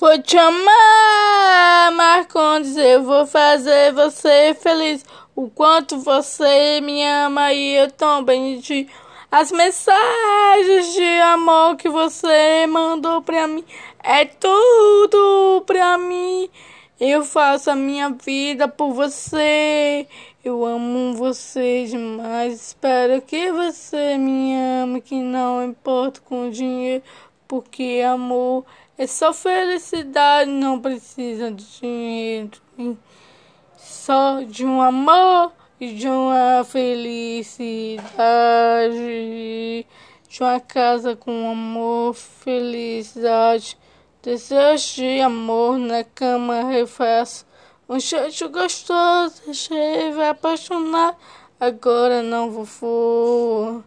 Vou te amar, Marcondes, eu vou fazer você feliz. O quanto você me ama e eu também te. As mensagens de amor que você mandou pra mim é tudo pra mim. Eu faço a minha vida por você. Eu amo você demais. Espero que você me ame, que não importa com dinheiro, porque amor é só felicidade, não precisa de dinheiro. Só de um amor e de uma felicidade. De uma casa com amor, felicidade. Desejo de amor na cama refaço. Um cheiro gostoso, cheio apaixonar. Agora não vou for.